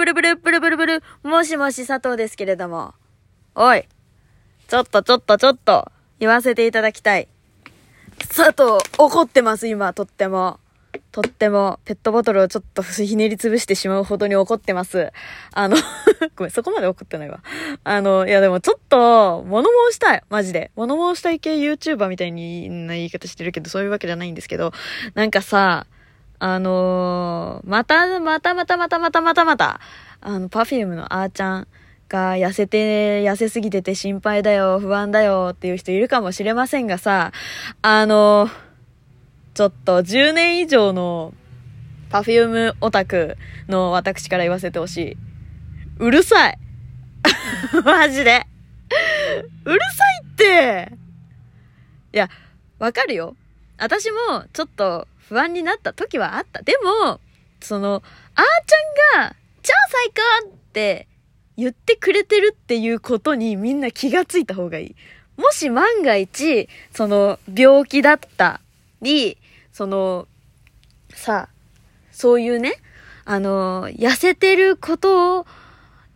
ブルブルブルブルブル、もしもし佐藤ですけれども。おい。ちょっとちょっとちょっと、言わせていただきたい。佐藤、怒ってます、今、とっても。とっても、ペットボトルをちょっとひねりつぶしてしまうほどに怒ってます。あの、ごめん、そこまで怒ってないわ。あの、いやでもちょっと、物申したい。マジで。物申したい系 YouTuber みたいな言い方してるけど、そういうわけじゃないんですけど、なんかさ、あのーまた、またまたまたまたまたまた、あの、パフュームのあーちゃんが痩せて、痩せすぎてて心配だよ、不安だよっていう人いるかもしれませんがさ、あのーちょっと10年以上のパフュームオタクの私から言わせてほしい。うるさい マジでうるさいっていや、わかるよ。私もちょっと不安になった時はあった。でも、その、あーちゃんが、超最高って言ってくれてるっていうことにみんな気がついた方がいい。もし万が一、その、病気だったり、その、さ、そういうね、あの、痩せてることを、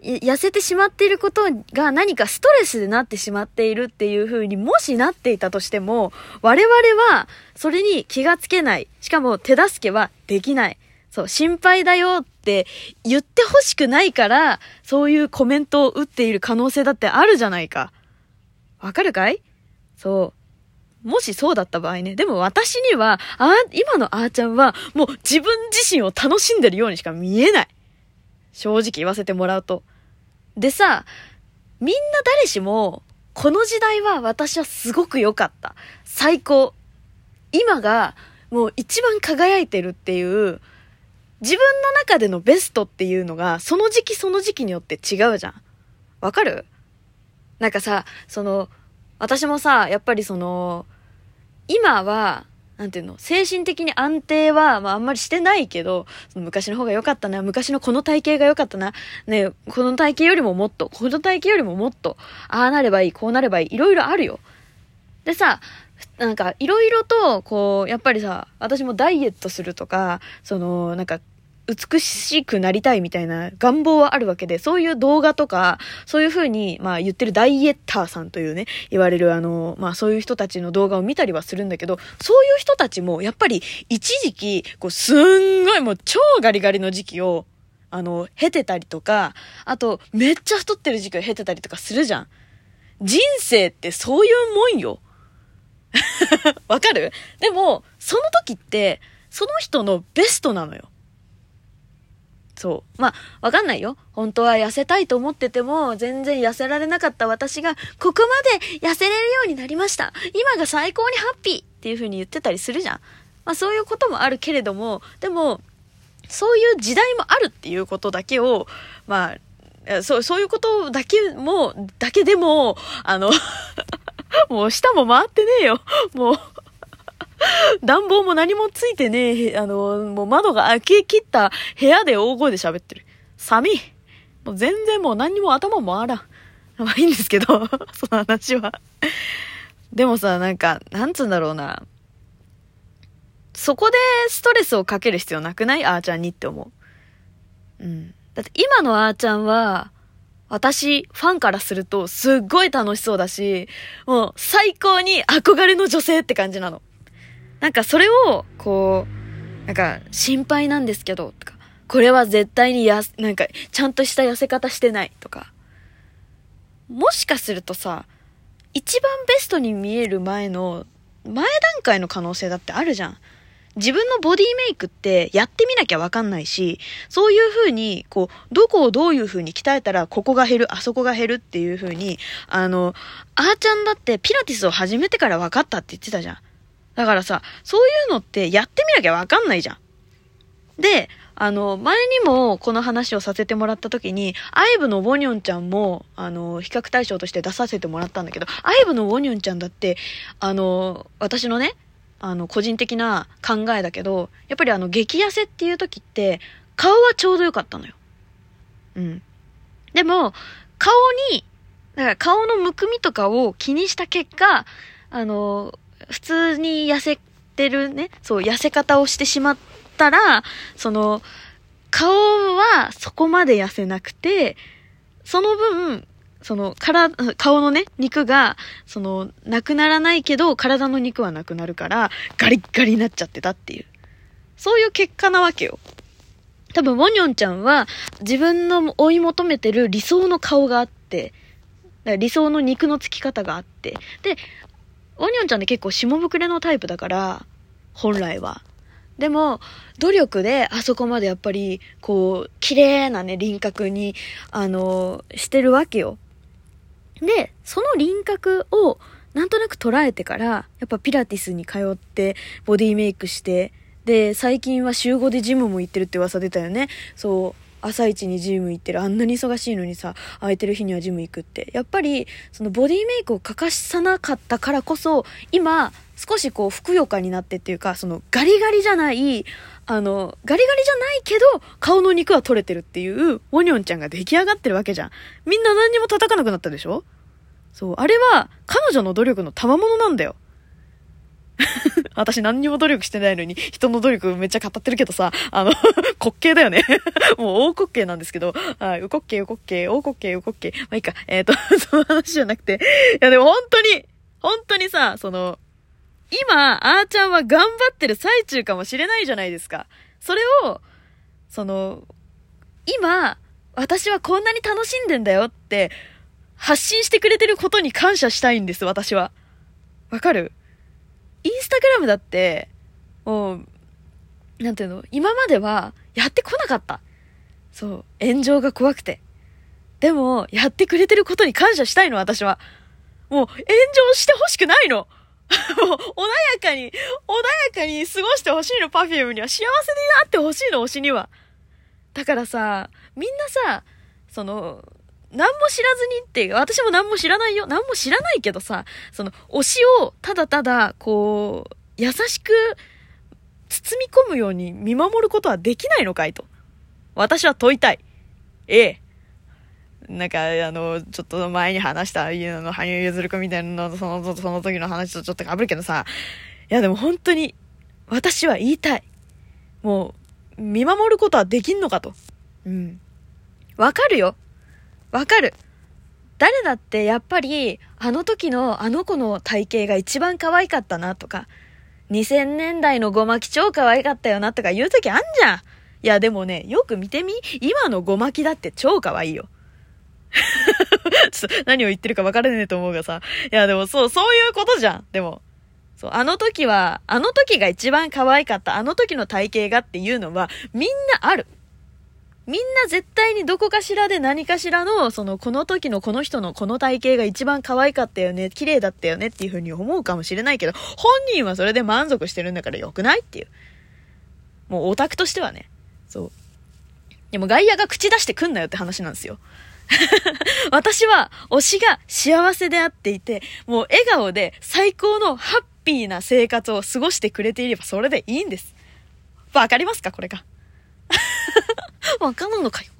痩せてしまっていることが何かストレスでなってしまっているっていう風にもしなっていたとしても、我々はそれに気がつけない。しかも手助けはできない。そう、心配だよって言ってほしくないから、そういうコメントを打っている可能性だってあるじゃないか。わかるかい？そう。もしそうだった場合ね。でも私には、あ、今のあーちゃんは、もう自分自身を楽しんでるようにしか見えない。正直言わせてもらうと。でさ、みんな誰しも、この時代は私はすごく良かった。最高。今が、もう一番輝いてるっていう、自分の中でのベストっていうのが、その時期その時期によって違うじゃん。わかる？なんかさ、その、私もさ、やっぱりその、今は、なんていうの、精神的に安定は、まああんまりしてないけど、その昔の方が良かったな、昔のこの体型が良かったな、ね、この体型よりももっと、この体型よりももっと、ああなればいい、こうなればいい、いろいろあるよ。でさ、なんか、いろいろと、こう、やっぱりさ、私もダイエットするとか、その、なんか、美しくなりたいみたいな願望はあるわけで、そういう動画とか、そういう風に、まあ言ってるダイエッターさんというね、言われるあの、まあそういう人たちの動画を見たりはするんだけど、そういう人たちも、やっぱり一時期、こう、すんごいもう超ガリガリの時期を、あの、経てたりとか、あと、めっちゃ太ってる時期を経てたりとかするじゃん。人生ってそういうもんよ。わかる？でも、その時って、その人のベストなのよ。そう。まあ、わかんないよ。本当は痩せたいと思ってても、全然痩せられなかった私が、ここまで痩せれるようになりました。今が最高にハッピーっていう風に言ってたりするじゃん。まあ、そういうこともあるけれども、でも、そういう時代もあるっていうことだけを、まあ、そう、そういうことだけも、だけでも、あの、もう下も回ってねえよ。もう、暖房も何もついてねえ、あの、もう窓が開け切った部屋で大声で喋ってる。寒い。もう全然もう何にも頭も回らん。まあいいんですけど、その話は。でもさ、なんか、なんつうんだろうな。そこでストレスをかける必要なくない？あーちゃんにって思う。うん。だって今のあーちゃんは、私、ファンからすると、すっごい楽しそうだし、もう、最高に憧れの女性って感じなの。なんか、それを、こう、なんか、心配なんですけど、とか、これは絶対にや、なんか、ちゃんとした痩せ方してない、とか。もしかするとさ、一番ベストに見える前の、前段階の可能性だってあるじゃん。自分のボディメイクってやってみなきゃわかんないし、そういう風に、こう、どこをどういう風に鍛えたらここが減る、あそこが減るっていう風に、あの、あーちゃんだってピラティスを始めてから分かったって言ってたじゃん。だからさ、そういうのってやってみなきゃわかんないじゃん。で、あの、前にもこの話をさせてもらった時に、アイブのウォニョンちゃんも、あの、比較対象として出させてもらったんだけど、アイブのウォニョンちゃんだって、あの、私のね、あの、個人的な考えだけど、やっぱりあの、激痩せっていう時って、顔はちょうどよかったのよ。うん。でも、顔に、だから顔のむくみとかを気にした結果、あの、普通に痩せてるね、そう、痩せ方をしてしまったら、その、顔はそこまで痩せなくて、その分、その、から、顔のね、肉が、その、なくならないけど、体の肉はなくなるから、ガリッガリになっちゃってたっていう。そういう結果なわけよ。多分、ウォニョンちゃんは、自分の追い求めてる理想の顔があって、理想の肉のつき方があって、で、ウォニョンちゃんって結構下膨れのタイプだから、本来は。でも、努力であそこまでやっぱり、こう、綺麗なね、輪郭に、あの、してるわけよ。で、その輪郭をなんとなく捉えてから、やっぱピラティスに通って、ボディメイクして、で、最近は週5でジムも行ってるって噂出たよね。そう。朝一にジム行ってる。あんなに忙しいのにさ、空いてる日にはジム行くって。やっぱり、そのボディメイクを欠かさなかったからこそ、今、少しこう、ふくよかになってっていうか、そのガリガリじゃない、あの、ガリガリじゃないけど、顔の肉は取れてるっていう、ウォニョンちゃんが出来上がってるわけじゃん。みんな何にも叩かなくなったでしょ？そう、あれは、彼女の努力の賜物なんだよ。私何にも努力してないのに、人の努力めっちゃ語ってるけどさ、あの 滑稽だよね もう大滑稽なんですけど、はい、うこっけうこっけ大滑稽うこっけまあいいか。えっ、ー、と、その話じゃなくて、いやでも本当に、本当にさ、その、今、あーちゃんは頑張ってる最中かもしれないじゃないですか。それを、その、今、私はこんなに楽しんでんだよって、発信してくれてることに感謝したいんです、私は。わかる？インスタグラムだって、もう、なんていうの、今まではやってこなかった。そう、炎上が怖くて。でも、やってくれてることに感謝したいの、私は。もう、炎上してほしくないの。もう、穏やかに、穏やかに過ごしてほしいの、パフュームには。幸せになってほしいの、推しには。だからさ、みんなさ、その、何も知らずにって、私も何も知らないよ。何も知らないけどさ、その、推しをただただ、こう、優しく包み込むように見守ることはできないのかいと。私は問いたい。ええ。なんか、あの、ちょっと前に話した、家の羽生結弦君みたいなの、その、その時の話とちょっと被るけどさ、いやでも本当に、私は言いたい。もう、見守ることはできんのかと。うん。わかるよ。わかる。誰だってやっぱり、あの時のあの子の体型が一番可愛かったなとか、2000年代のごまき超可愛かったよなとか言う時あんじゃん。いやでもね、よく見てみ今のごまきだって超可愛いよ。ちょっと何を言ってるか分からねえと思うがさ。いやでもそう、そういうことじゃん。でも。そう、あの時は、あの時が一番可愛かった、あの時の体型がっていうのは、みんなある。みんな絶対にどこかしらで何かしらの、その、この時のこの人のこの体型が一番可愛かったよね、綺麗だったよねっていう風に思うかもしれないけど、本人はそれで満足してるんだから良くないっていう。もうオタクとしてはね。そう。でも外野が口出してくんなよって話なんですよ。私は推しが幸せであっていて、もう笑顔で最高のハッピーな生活を過ごしてくれていればそれでいいんです。わかりますか？これが。わからんのかよ。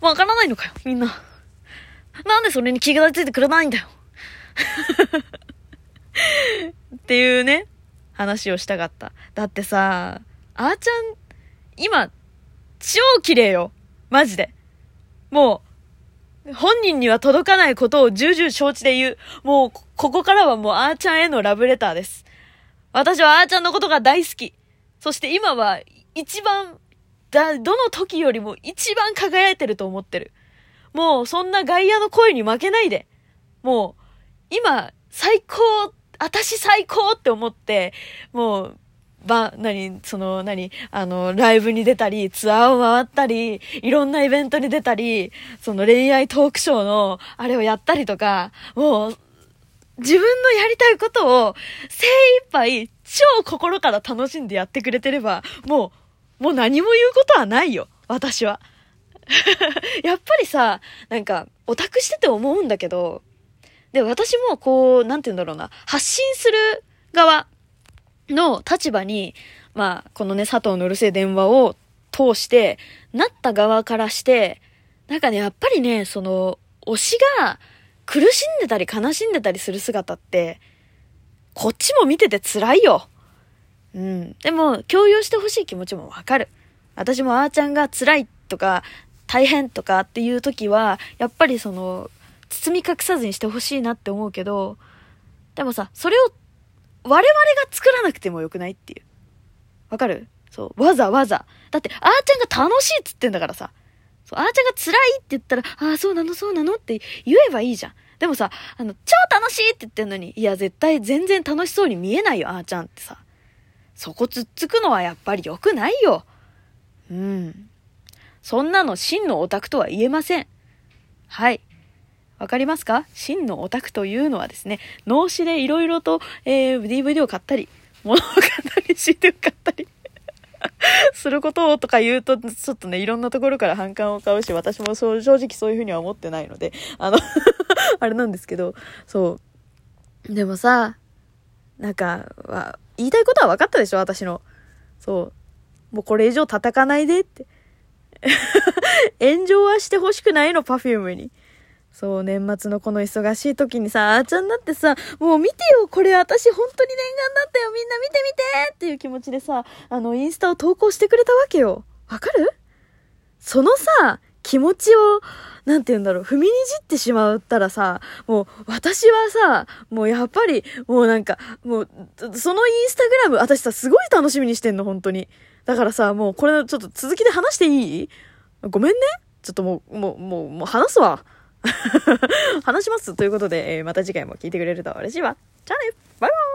わからないのかよ、みんな。なんでそれに気がついてくれないんだよ。っていうね、話をしたかった。だってさ、あーちゃん、今、超綺麗よ。マジで。もう、本人には届かないことを重々承知で言う。もう、ここからはもうあーちゃんへのラブレターです。私はあーちゃんのことが大好き。そして今は一番だ、どの時よりも一番輝いてると思ってる。もうそんな外野の声に負けないで。もう、今、最高、私最高って思って、もう、ば、何、その、何、あの、ライブに出たり、ツアーを回ったり、いろんなイベントに出たり、その恋愛トークショーの、あれをやったりとか、もう、自分のやりたいことを精一杯超心から楽しんでやってくれてれば、もうもう何も言うことはないよ。私は。やっぱりさ、なんか、オタクしてて思うんだけど、で、私もこう、なんて言うんだろうな、発信する側の立場に、まあ、このね、佐藤のうるせえ電話を通して、なった側からして、なんかね、やっぱりね、その、推しが苦しんでたり悲しんでたりする姿って、こっちも見てて辛いよ。うん。でも、共有してほしい気持ちもわかる。私もあーちゃんが辛いとか、大変とかっていう時は、やっぱりその、包み隠さずにしてほしいなって思うけど、でもさ、それを我々が作らなくてもよくないっていう。わかる？そう、わざわざ。だって、あーちゃんが楽しいっつってんだからさ。そう、あーちゃんが辛いって言ったら、ああ、そうなの、そうなのって言えばいいじゃん。でもさ、あの、超楽しいって言ってんのに、いや、絶対全然楽しそうに見えないよ、あーちゃんってさ。そこつっつくのはやっぱり良くないよ。うん。そんなの真のオタクとは言えません。はい。わかりますか？真のオタクというのはですね、脳死でいろいろと、えー、DVD を買ったり、物を買ったり、CD を買ったりすることをとか言うと、ちょっとね、いろんなところから反感を買うし、私もそう正直そういうふうには思ってないので、あの あれなんですけど、そう。でもさ、なんか、言いたいことは分かったでしょ私の。そう。もうこれ以上叩かないでって。炎上はしてほしくないの、パフュームに。そう、年末のこの忙しい時にさ、あーちゃんだってさ、もう見てよ、これ私本当に念願だったよ、みんな見て見てっていう気持ちでさ、あの、インスタを投稿してくれたわけよ。わかる？そのさ、気持ちを、なんて言うんだろう、踏みにじってしまったらさ、もう、私はさ、もうやっぱり、もうなんか、もう、そのインスタグラム、私さ、すごい楽しみにしてんの、本当に。だからさ、もうこれちょっと続きで話していい？ごめんね？ちょっともう、もう、もう、もう話すわ。話しますということで、えー、また次回も聞いてくれると嬉しいわ。じゃあねバイバイ